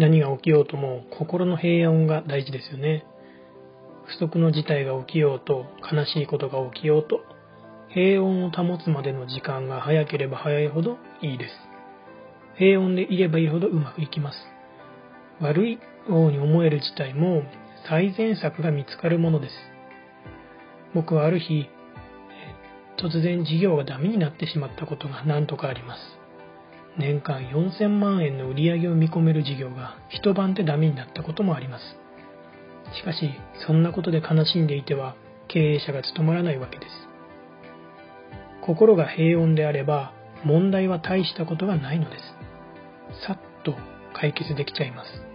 何が起きようとも心の平穏が大事ですよね。不測の事態が起きようと、悲しいことが起きようと、平穏を保つまでの時間が早ければ早いほどいいです。平穏でいればいいほどうまくいきます。悪いように思える事態も最善策が見つかるものです。僕はある日、突然事業がダメになってしまったことが何とかあります。年間4000万円の売り上げを見込める事業が一晩でダメになったこともあります。しかし、そんなことで悲しんでいては経営者が務まらないわけです。心が平穏であれば問題は大したことがないのです。さっと解決できちゃいます。